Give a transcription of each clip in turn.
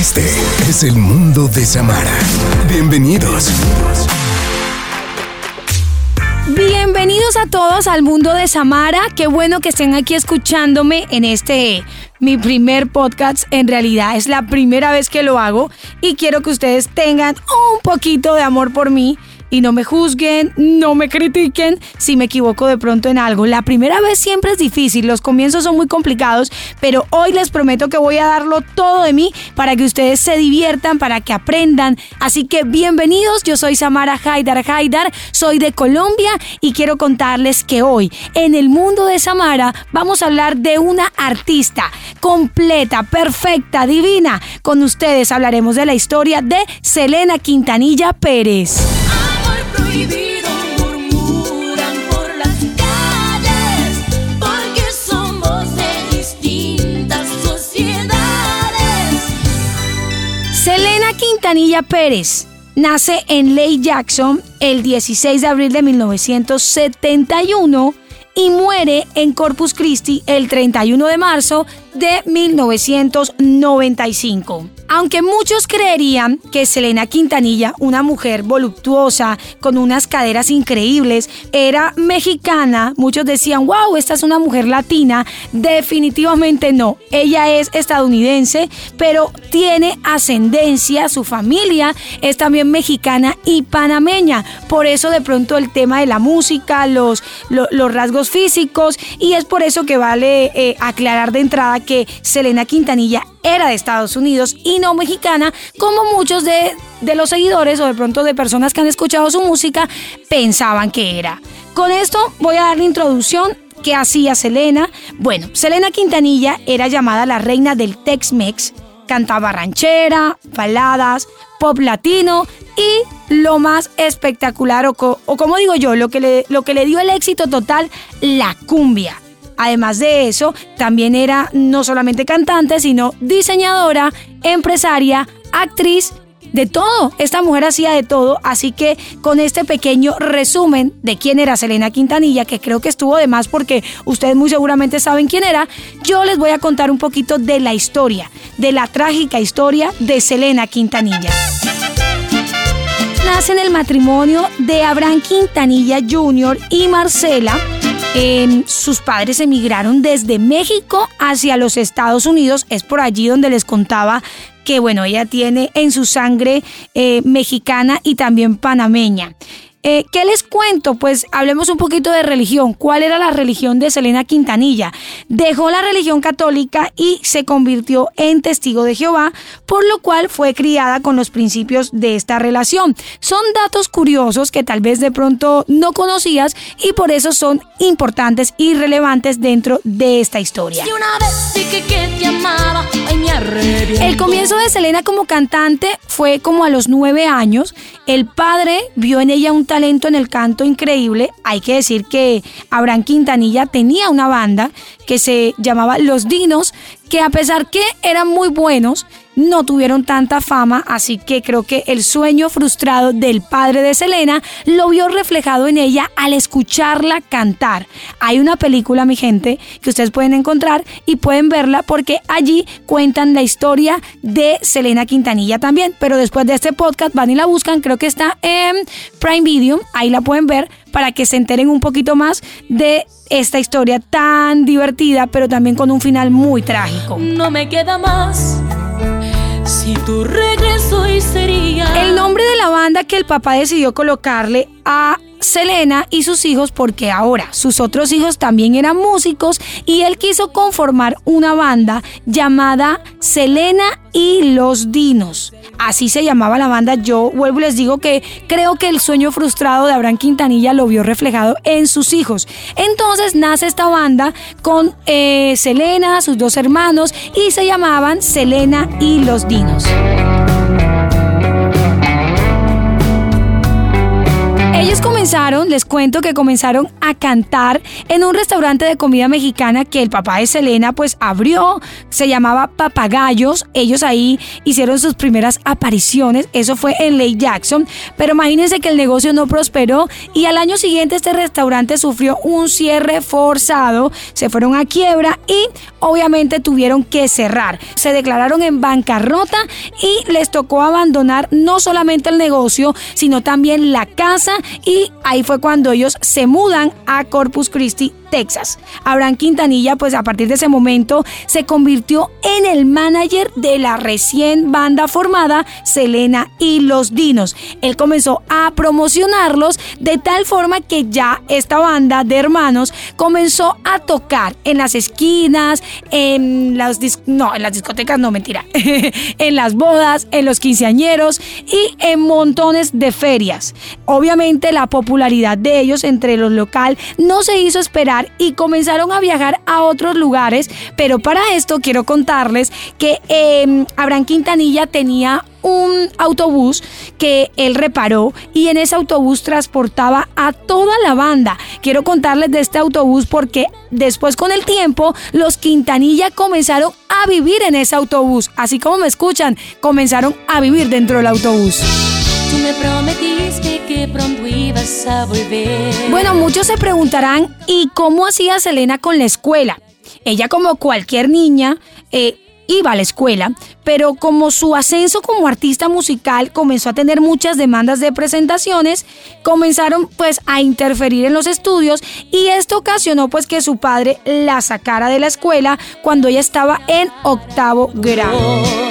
Este es el mundo de Samara. Bienvenidos. Bienvenidos a todos al mundo de Samara. Qué bueno que estén aquí escuchándome en este mi primer podcast. En realidad es la primera vez que lo hago y quiero que ustedes tengan un poquito de amor por mí y no me juzguen, no me critiquen si me equivoco de pronto en algo. La primera vez siempre es difícil, los comienzos son muy complicados, pero hoy les prometo que voy a darlo todo de mí para que ustedes se diviertan, para que aprendan. Así que bienvenidos, yo soy Samara Haidar Haidar, soy de Colombia y quiero contarles que hoy en el mundo de Samara vamos a hablar de una artista completa, perfecta, divina. Con ustedes hablaremos de la historia de Selena Quintanilla Pérez Quintanilla Pérez nace en Lake Jackson el 16 de abril de 1971 y muere en Corpus Christi el 31 de marzo de 1995. Aunque muchos creerían que Selena Quintanilla, una mujer voluptuosa, con unas caderas increíbles, era mexicana, muchos decían, wow, esta es una mujer latina. Definitivamente no. Ella es estadounidense, pero tiene ascendencia, su familia es también mexicana y panameña. Por eso de pronto el tema de la música, los, rasgos físicos, y es por eso que vale eh, aclarar de entrada que Selena Quintanilla era de Estados Unidos y no mexicana, como muchos de, los seguidores o de pronto de personas que han escuchado su música pensaban que era. Con esto voy a dar la introducción que hacía Selena. Bueno, Selena Quintanilla era llamada la reina del Tex-Mex, cantaba ranchera, baladas, pop latino y lo más espectacular o, o como digo yo, lo que, lo que le dio el éxito total, la cumbia. Además de eso, también era no solamente cantante, sino diseñadora, empresaria, actriz, de todo. Esta mujer hacía de todo, así que con este pequeño resumen de quién era Selena Quintanilla, que creo que estuvo de más porque ustedes muy seguramente saben quién era, yo les voy a contar un poquito de la historia, de la trágica historia de Selena Quintanilla. Nace en el matrimonio de Abraham Quintanilla Jr. y Marcela sus padres emigraron desde México hacia los Estados Unidos. Es por allí donde les contaba que, bueno, ella tiene en su sangre eh, mexicana y también panameña. Eh, ¿Qué les cuento? Pues hablemos un poquito de religión. ¿Cuál era la religión de Selena Quintanilla? Dejó la religión católica y se convirtió en testigo de Jehová, por lo cual fue criada con los principios de esta relación. Son datos curiosos que tal vez de pronto no conocías y por eso son importantes y relevantes dentro de esta historia. El comienzo de Selena como cantante fue como a los nueve años. El padre vio en ella un talento en el canto increíble. Hay que decir que Abraham Quintanilla tenía una banda que se llamaba Los Dinos, que a pesar que eran muy buenos, no tuvieron tanta fama, así que creo que el sueño frustrado del padre de Selena lo vio reflejado en ella al escucharla cantar. Hay una película, mi gente, que ustedes pueden encontrar y pueden verla porque allí cuentan la historia de Selena Quintanilla también, pero después de este podcast van y la buscan, creo que está en Prime Video, ahí la pueden ver para que se enteren un poquito más de esta historia tan divertida, pero también con un final muy trágico. No me queda más si tu regreso y sería. El nombre de la banda que el papá decidió colocarle a Selena y sus hijos porque ahora sus otros hijos también eran músicos y él quiso conformar una banda llamada Selena y los Dinos. Así se llamaba la banda. Yo vuelvo y les digo que creo que el sueño frustrado de Abraham Quintanilla lo vio reflejado en sus hijos. Entonces nace esta banda con eh, Selena, sus dos hermanos y se llamaban Selena y los Dinos. Comenzaron les cuento que comenzaron a cantar en un restaurante de comida mexicana que el papá de Selena pues abrió, se llamaba Papagayos. Ellos ahí hicieron sus primeras apariciones, eso fue en Lake Jackson, pero imagínense que el negocio no prosperó y al año siguiente este restaurante sufrió un cierre forzado, se fueron a quiebra y obviamente tuvieron que cerrar. Se declararon en bancarrota y les tocó abandonar no solamente el negocio, sino también la casa y ahí fue cuando ellos se mudan a Corpus Christi, Texas. Abraham Quintanilla, pues a partir de ese momento se convirtió en el manager de la recién banda formada Selena y los Dinos. Él comenzó a promocionarlos de tal forma que ya esta banda de hermanos comenzó a tocar en las esquinas, en las no, en las discotecas no mentira, en las bodas, en los quinceañeros y en montones de ferias. Obviamente la popularidad de ellos entre los local no se hizo esperar y comenzaron a viajar a otros lugares, pero para esto quiero contarles que eh, Abraham Quintanilla tenía un autobús que él reparó y en ese autobús transportaba a toda la banda. Quiero contarles de este autobús porque después con el tiempo los Quintanilla comenzaron a vivir en ese autobús. Así como me escuchan, comenzaron a vivir dentro del autobús. Tú me prometiste que pronto ibas a volver. Bueno, muchos se preguntarán, ¿y cómo hacía Selena con la escuela? Ella como cualquier niña... Eh, iba a la escuela, pero como su ascenso como artista musical comenzó a tener muchas demandas de presentaciones, comenzaron pues a interferir en los estudios y esto ocasionó pues que su padre la sacara de la escuela cuando ella estaba en octavo grado.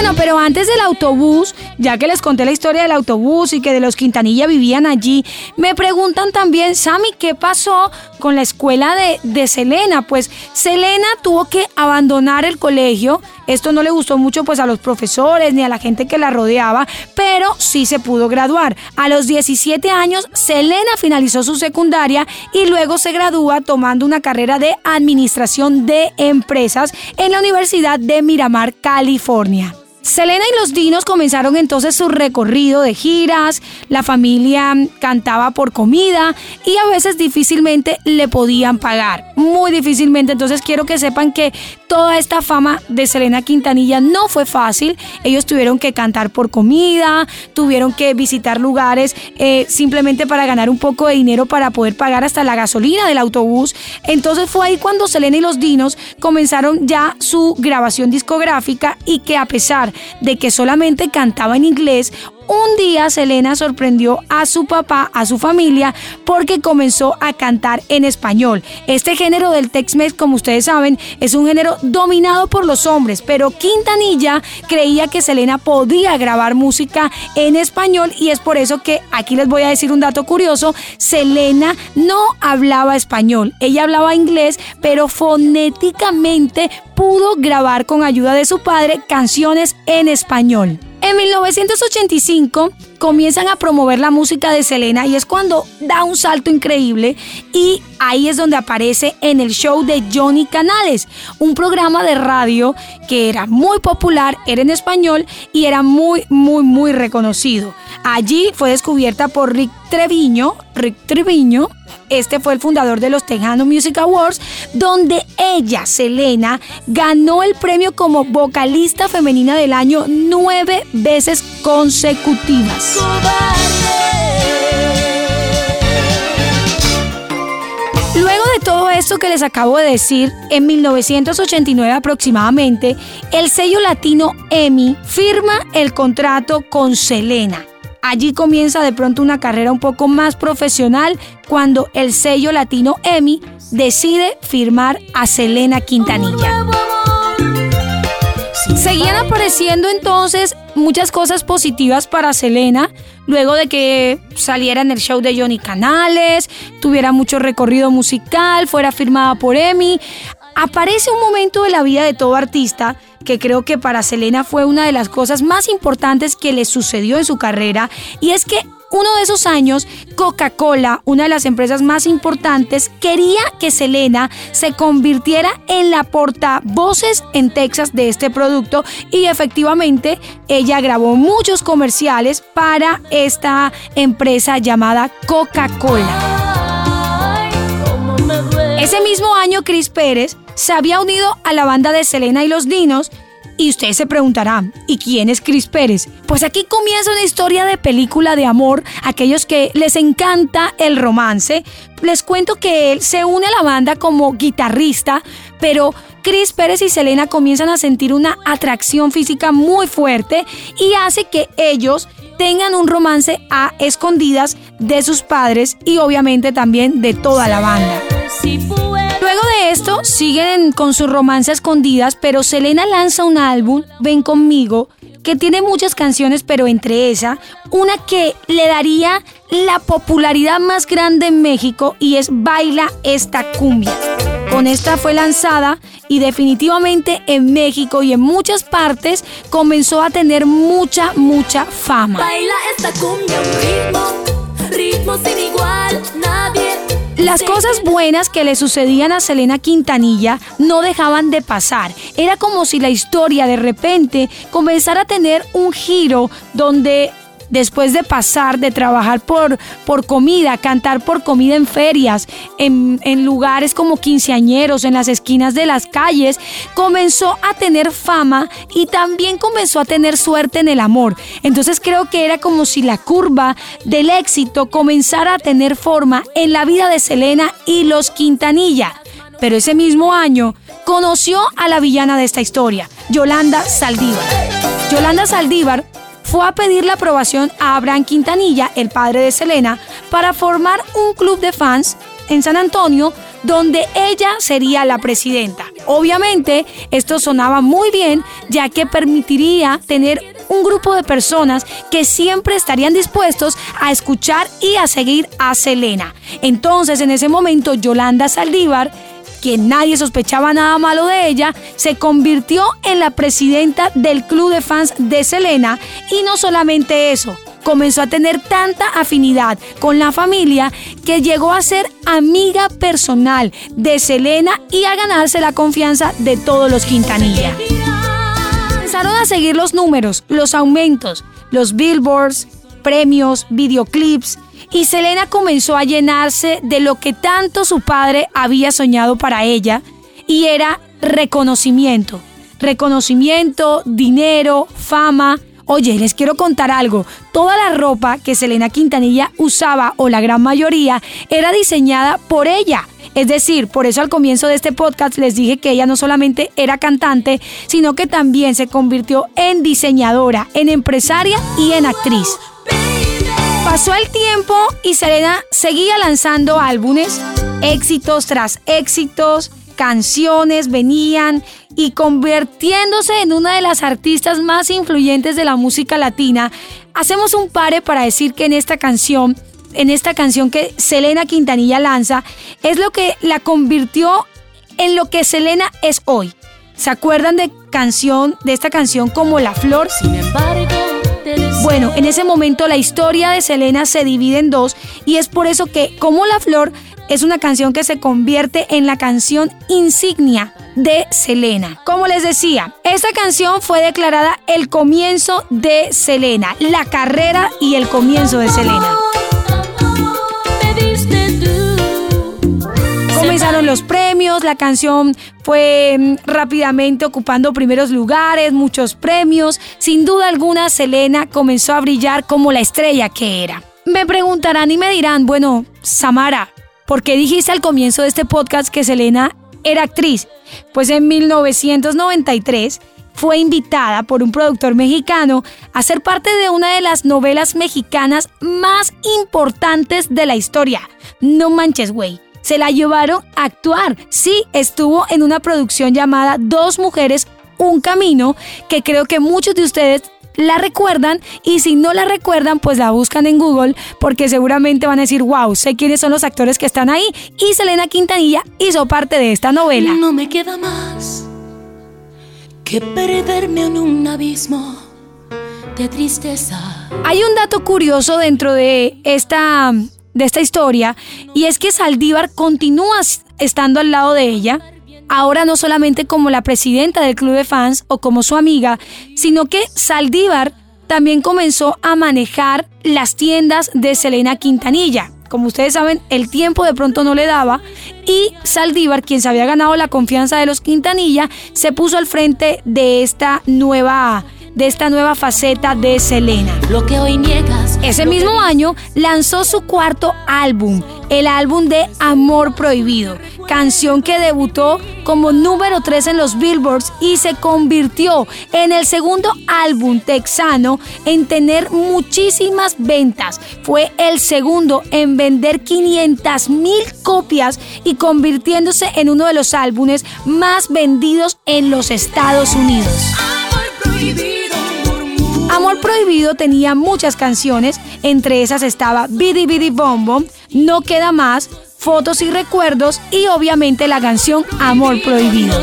Bueno, pero antes del autobús, ya que les conté la historia del autobús y que de los Quintanilla vivían allí, me preguntan también, Sammy, ¿qué pasó con la escuela de, de Selena? Pues Selena tuvo que abandonar el colegio. Esto no le gustó mucho pues a los profesores ni a la gente que la rodeaba, pero sí se pudo graduar. A los 17 años, Selena finalizó su secundaria y luego se gradúa tomando una carrera de administración de empresas en la Universidad de Miramar, California. Selena y los Dinos comenzaron entonces su recorrido de giras, la familia cantaba por comida y a veces difícilmente le podían pagar, muy difícilmente. Entonces quiero que sepan que toda esta fama de Selena Quintanilla no fue fácil. Ellos tuvieron que cantar por comida, tuvieron que visitar lugares eh, simplemente para ganar un poco de dinero para poder pagar hasta la gasolina del autobús. Entonces fue ahí cuando Selena y los Dinos comenzaron ya su grabación discográfica y que a pesar de que solamente cantaba en inglés, un día Selena sorprendió a su papá, a su familia, porque comenzó a cantar en español. Este género del Tex-Mex, como ustedes saben, es un género dominado por los hombres, pero Quintanilla creía que Selena podía grabar música en español y es por eso que aquí les voy a decir un dato curioso, Selena no hablaba español, ella hablaba inglés, pero fonéticamente pudo grabar con ayuda de su padre canciones en español. En 1985 comienzan a promover la música de Selena y es cuando da un salto increíble y ahí es donde aparece en el show de Johnny Canales, un programa de radio que era muy popular, era en español y era muy, muy, muy reconocido. Allí fue descubierta por Rick Treviño, Rick Treviño, este fue el fundador de los Tejano Music Awards, donde ella, Selena, ganó el premio como vocalista femenina del año nueve veces consecutivas. Luego de todo esto que les acabo de decir, en 1989 aproximadamente, el sello latino EMI firma el contrato con Selena. Allí comienza de pronto una carrera un poco más profesional cuando el sello latino EMI decide firmar a Selena Quintanilla. Seguían apareciendo entonces muchas cosas positivas para Selena, luego de que saliera en el show de Johnny Canales, tuviera mucho recorrido musical, fuera firmada por EMI. Aparece un momento de la vida de todo artista que creo que para Selena fue una de las cosas más importantes que le sucedió en su carrera y es que uno de esos años, Coca-Cola, una de las empresas más importantes, quería que Selena se convirtiera en la portavoces en Texas de este producto y efectivamente ella grabó muchos comerciales para esta empresa llamada Coca-Cola. Ese mismo año, Chris Pérez se había unido a la banda de Selena y los Dinos y usted se preguntará, ¿y quién es Chris Pérez? Pues aquí comienza una historia de película de amor. Aquellos que les encanta el romance, les cuento que él se une a la banda como guitarrista, pero Chris Pérez y Selena comienzan a sentir una atracción física muy fuerte y hace que ellos tengan un romance a escondidas de sus padres y obviamente también de toda la banda. Luego de esto, siguen con su romance a escondidas, pero Selena lanza un álbum, Ven conmigo, que tiene muchas canciones, pero entre esa, una que le daría la popularidad más grande en México y es Baila esta cumbia. Con esta fue lanzada y definitivamente en México y en muchas partes comenzó a tener mucha, mucha fama. Baila esta cumbia, ritmo, las cosas buenas que le sucedían a Selena Quintanilla no dejaban de pasar. Era como si la historia de repente comenzara a tener un giro donde después de pasar, de trabajar por, por comida, cantar por comida en ferias, en, en lugares como quinceañeros, en las esquinas de las calles, comenzó a tener fama y también comenzó a tener suerte en el amor. Entonces creo que era como si la curva del éxito comenzara a tener forma en la vida de Selena y los Quintanilla. Pero ese mismo año conoció a la villana de esta historia, Yolanda Saldívar. Yolanda Saldívar fue a pedir la aprobación a Abraham Quintanilla, el padre de Selena, para formar un club de fans en San Antonio donde ella sería la presidenta. Obviamente esto sonaba muy bien ya que permitiría tener un grupo de personas que siempre estarían dispuestos a escuchar y a seguir a Selena. Entonces en ese momento Yolanda Saldívar que nadie sospechaba nada malo de ella, se convirtió en la presidenta del club de fans de Selena y no solamente eso, comenzó a tener tanta afinidad con la familia que llegó a ser amiga personal de Selena y a ganarse la confianza de todos los Quintanilla. Empezaron a seguir los números, los aumentos, los billboards, premios, videoclips, y Selena comenzó a llenarse de lo que tanto su padre había soñado para ella y era reconocimiento. Reconocimiento, dinero, fama. Oye, les quiero contar algo. Toda la ropa que Selena Quintanilla usaba, o la gran mayoría, era diseñada por ella. Es decir, por eso al comienzo de este podcast les dije que ella no solamente era cantante, sino que también se convirtió en diseñadora, en empresaria y en actriz. Pasó el tiempo y Selena seguía lanzando álbumes, éxitos tras éxitos, canciones venían y convirtiéndose en una de las artistas más influyentes de la música latina. Hacemos un pare para decir que en esta canción, en esta canción que Selena Quintanilla lanza, es lo que la convirtió en lo que Selena es hoy. ¿Se acuerdan de canción de esta canción como La Flor? Sin embargo, bueno, en ese momento la historia de Selena se divide en dos y es por eso que Como la Flor es una canción que se convierte en la canción insignia de Selena. Como les decía, esta canción fue declarada el comienzo de Selena, la carrera y el comienzo de Selena. Comenzaron los premios, la canción fue mm, rápidamente ocupando primeros lugares, muchos premios. Sin duda alguna, Selena comenzó a brillar como la estrella que era. Me preguntarán y me dirán, bueno, Samara, ¿por qué dijiste al comienzo de este podcast que Selena era actriz? Pues en 1993 fue invitada por un productor mexicano a ser parte de una de las novelas mexicanas más importantes de la historia. No manches, güey se la llevaron a actuar. Sí, estuvo en una producción llamada Dos Mujeres, Un Camino, que creo que muchos de ustedes la recuerdan y si no la recuerdan, pues la buscan en Google porque seguramente van a decir, wow, sé quiénes son los actores que están ahí y Selena Quintanilla hizo parte de esta novela. No me queda más que perderme en un abismo de tristeza. Hay un dato curioso dentro de esta, de esta historia y es que Saldívar continúa estando al lado de ella, ahora no solamente como la presidenta del club de fans o como su amiga, sino que Saldívar también comenzó a manejar las tiendas de Selena Quintanilla. Como ustedes saben, el tiempo de pronto no le daba y Saldívar, quien se había ganado la confianza de los Quintanilla, se puso al frente de esta nueva de esta nueva faceta de Selena. Lo que hoy. Ese mismo año lanzó su cuarto álbum, el álbum de Amor Prohibido, canción que debutó como número 3 en los Billboards y se convirtió en el segundo álbum texano en tener muchísimas ventas. Fue el segundo en vender 500 mil copias y convirtiéndose en uno de los álbumes más vendidos en los Estados Unidos. Amor Prohibido tenía muchas canciones, entre esas estaba Bidi Bidi Bom Bom, No Queda Más, Fotos y Recuerdos y obviamente la canción Amor Prohibido.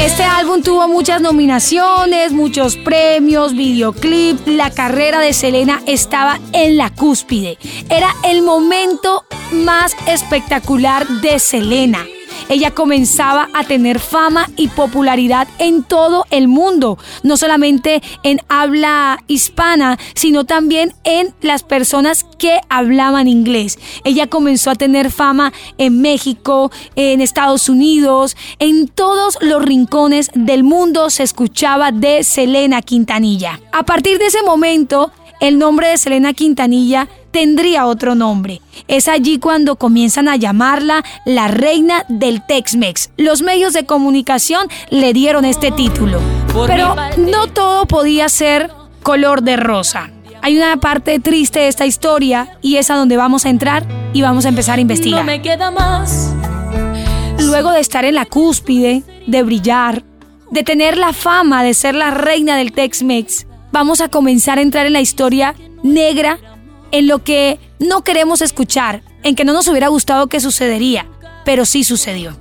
Este álbum tuvo muchas nominaciones, muchos premios, videoclip. La carrera de Selena estaba en la cúspide. Era el momento más espectacular de Selena ella comenzaba a tener fama y popularidad en todo el mundo, no solamente en habla hispana, sino también en las personas que hablaban inglés. Ella comenzó a tener fama en México, en Estados Unidos, en todos los rincones del mundo se escuchaba de Selena Quintanilla. A partir de ese momento, el nombre de Selena Quintanilla tendría otro nombre. Es allí cuando comienzan a llamarla la reina del Tex-Mex. Los medios de comunicación le dieron este título. Pero no todo podía ser color de rosa. Hay una parte triste de esta historia y es a donde vamos a entrar y vamos a empezar a investigar. No me queda más. Luego de estar en la cúspide, de brillar, de tener la fama de ser la reina del Tex-Mex, vamos a comenzar a entrar en la historia negra en lo que no queremos escuchar, en que no nos hubiera gustado que sucedería, pero sí sucedió.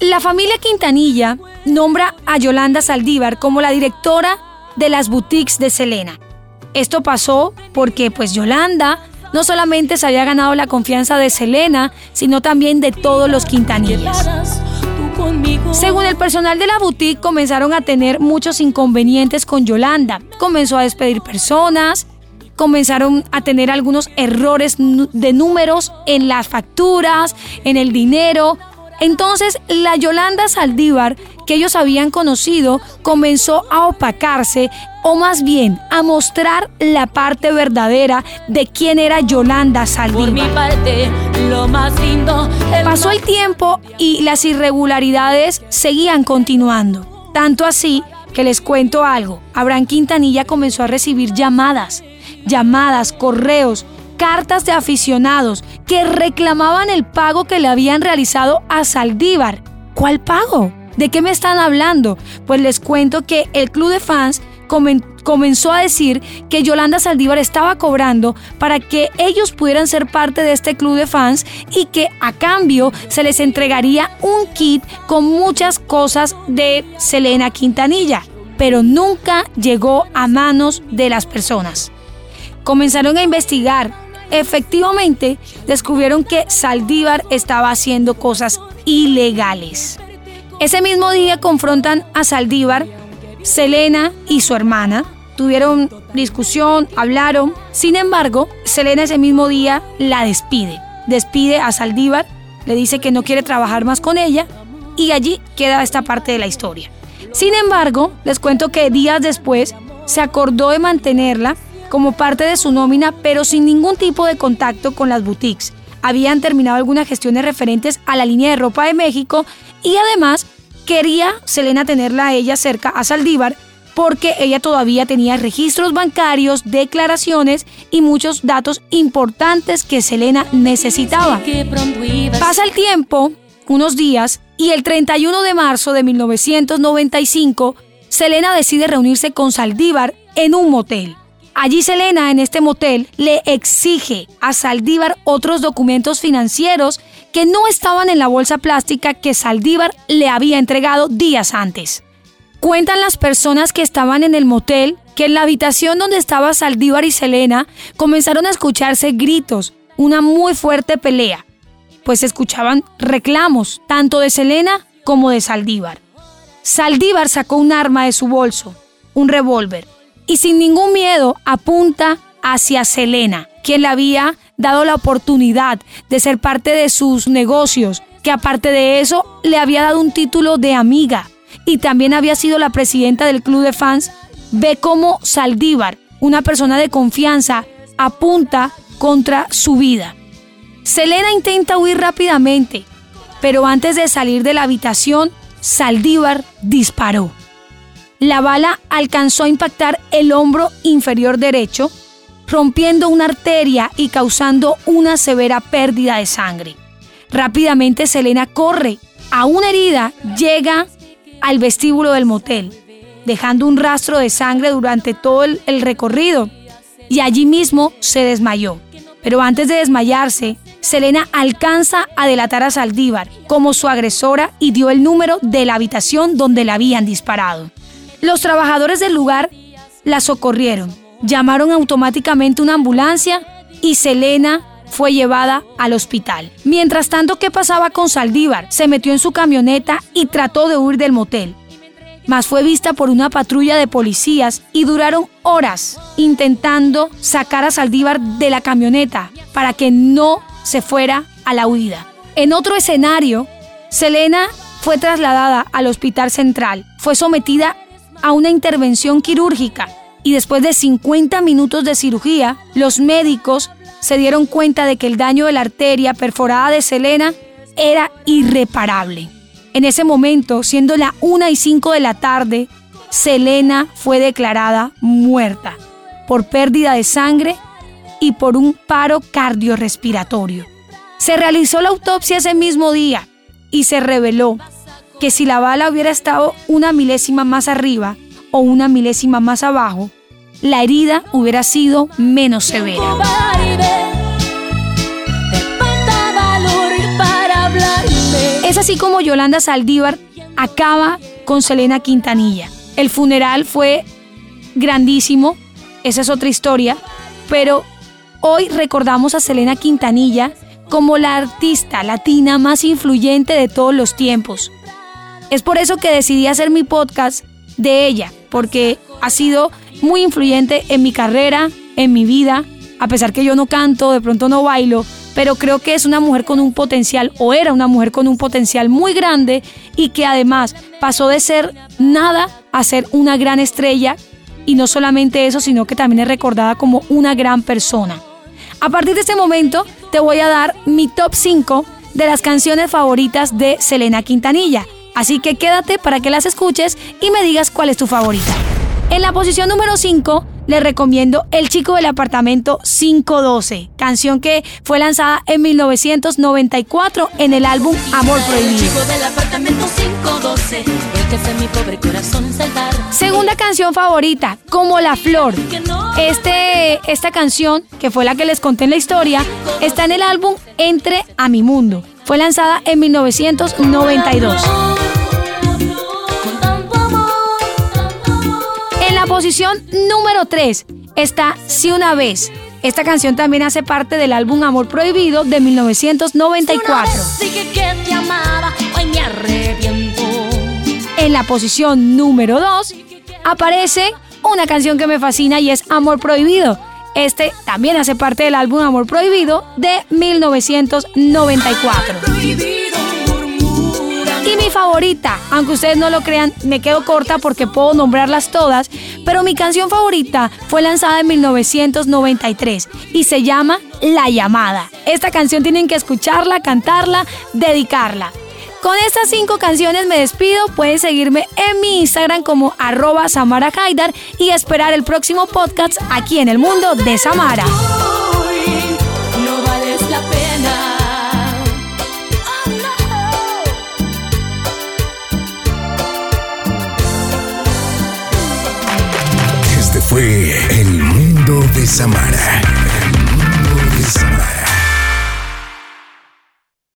La familia Quintanilla nombra a Yolanda Saldívar como la directora de las boutiques de Selena. Esto pasó porque pues Yolanda no solamente se había ganado la confianza de Selena, sino también de todos los Quintanillas. Según el personal de la boutique, comenzaron a tener muchos inconvenientes con Yolanda. Comenzó a despedir personas, comenzaron a tener algunos errores de números en las facturas, en el dinero. Entonces la Yolanda Saldívar que ellos habían conocido comenzó a opacarse o más bien a mostrar la parte verdadera de quién era Yolanda Saldívar. Por mi parte, lo más lindo. Pasó el tiempo y las irregularidades seguían continuando. Tanto así que les cuento algo. Abraham Quintanilla comenzó a recibir llamadas llamadas, correos, cartas de aficionados que reclamaban el pago que le habían realizado a Saldívar. ¿Cuál pago? ¿De qué me están hablando? Pues les cuento que el club de fans comenzó a decir que Yolanda Saldívar estaba cobrando para que ellos pudieran ser parte de este club de fans y que a cambio se les entregaría un kit con muchas cosas de Selena Quintanilla, pero nunca llegó a manos de las personas comenzaron a investigar. Efectivamente, descubrieron que Saldívar estaba haciendo cosas ilegales. Ese mismo día confrontan a Saldívar, Selena y su hermana. Tuvieron discusión, hablaron. Sin embargo, Selena ese mismo día la despide. Despide a Saldívar, le dice que no quiere trabajar más con ella y allí queda esta parte de la historia. Sin embargo, les cuento que días después se acordó de mantenerla como parte de su nómina, pero sin ningún tipo de contacto con las boutiques. Habían terminado algunas gestiones referentes a la línea de ropa de México y además quería Selena tenerla a ella cerca a Saldívar porque ella todavía tenía registros bancarios, declaraciones y muchos datos importantes que Selena necesitaba. Pasa el tiempo, unos días, y el 31 de marzo de 1995, Selena decide reunirse con Saldívar en un motel. Allí Selena, en este motel, le exige a Saldívar otros documentos financieros que no estaban en la bolsa plástica que Saldívar le había entregado días antes. Cuentan las personas que estaban en el motel que en la habitación donde estaba Saldívar y Selena comenzaron a escucharse gritos, una muy fuerte pelea, pues se escuchaban reclamos tanto de Selena como de Saldívar. Saldívar sacó un arma de su bolso, un revólver, y sin ningún miedo apunta hacia Selena, quien le había dado la oportunidad de ser parte de sus negocios, que aparte de eso le había dado un título de amiga y también había sido la presidenta del club de fans, ve cómo Saldívar, una persona de confianza, apunta contra su vida. Selena intenta huir rápidamente, pero antes de salir de la habitación, Saldívar disparó. La bala alcanzó a impactar el hombro inferior derecho, rompiendo una arteria y causando una severa pérdida de sangre. Rápidamente Selena corre a una herida, llega al vestíbulo del motel, dejando un rastro de sangre durante todo el, recorrido y allí mismo se desmayó. Pero antes de desmayarse, Selena alcanza a delatar a Saldívar como su agresora y dio el número de la habitación donde la habían disparado. Los trabajadores del lugar la socorrieron, llamaron automáticamente una ambulancia y Selena fue llevada al hospital. Mientras tanto, ¿qué pasaba con Saldívar? Se metió en su camioneta y trató de huir del motel. Mas fue vista por una patrulla de policías y duraron horas intentando sacar a Saldívar de la camioneta para que no se fuera a la huida. En otro escenario, Selena fue trasladada al hospital central, fue sometida a una intervención quirúrgica y después de 50 minutos de cirugía, los médicos se dieron cuenta de que el daño de la arteria perforada de Selena era irreparable. En ese momento, siendo la 1 y 5 de la tarde, Selena fue declarada muerta por pérdida de sangre y por un paro cardiorrespiratorio. Se realizó la autopsia ese mismo día y se reveló que si la bala hubiera estado una milésima más arriba o una milésima más abajo, la herida hubiera sido menos severa. Es así como Yolanda Saldívar acaba con Selena Quintanilla. El funeral fue grandísimo, esa es otra historia, pero hoy recordamos a Selena Quintanilla como la artista latina más influyente de todos los tiempos. Es por eso que decidí hacer mi podcast de ella, porque ha sido muy influyente en mi carrera, en mi vida, a pesar que yo no canto, de pronto no bailo, pero creo que es una mujer con un potencial, o era una mujer con un potencial muy grande y que además pasó de ser nada a ser una gran estrella, y no solamente eso, sino que también es recordada como una gran persona. A partir de este momento te voy a dar mi top 5 de las canciones favoritas de Selena Quintanilla. Así que quédate para que las escuches y me digas cuál es tu favorita. En la posición número 5 le recomiendo El chico del apartamento 512, canción que fue lanzada en 1994 en el álbum Amor Prohibido. Segunda canción favorita, Como la Flor. Este, esta canción, que fue la que les conté en la historia, está en el álbum Entre a mi mundo. Fue lanzada en 1992. Posición número 3 está Si una vez. Esta canción también hace parte del álbum Amor Prohibido de 1994. En la posición número 2 aparece una canción que me fascina y es Amor Prohibido. Este también hace parte del álbum Amor Prohibido de 1994 mi favorita, aunque ustedes no lo crean, me quedo corta porque puedo nombrarlas todas, pero mi canción favorita fue lanzada en 1993 y se llama La llamada. Esta canción tienen que escucharla, cantarla, dedicarla. Con estas cinco canciones me despido. Pueden seguirme en mi Instagram como arroba Samara Haidar y esperar el próximo podcast aquí en el mundo de Samara. Fue El Mundo de Samara.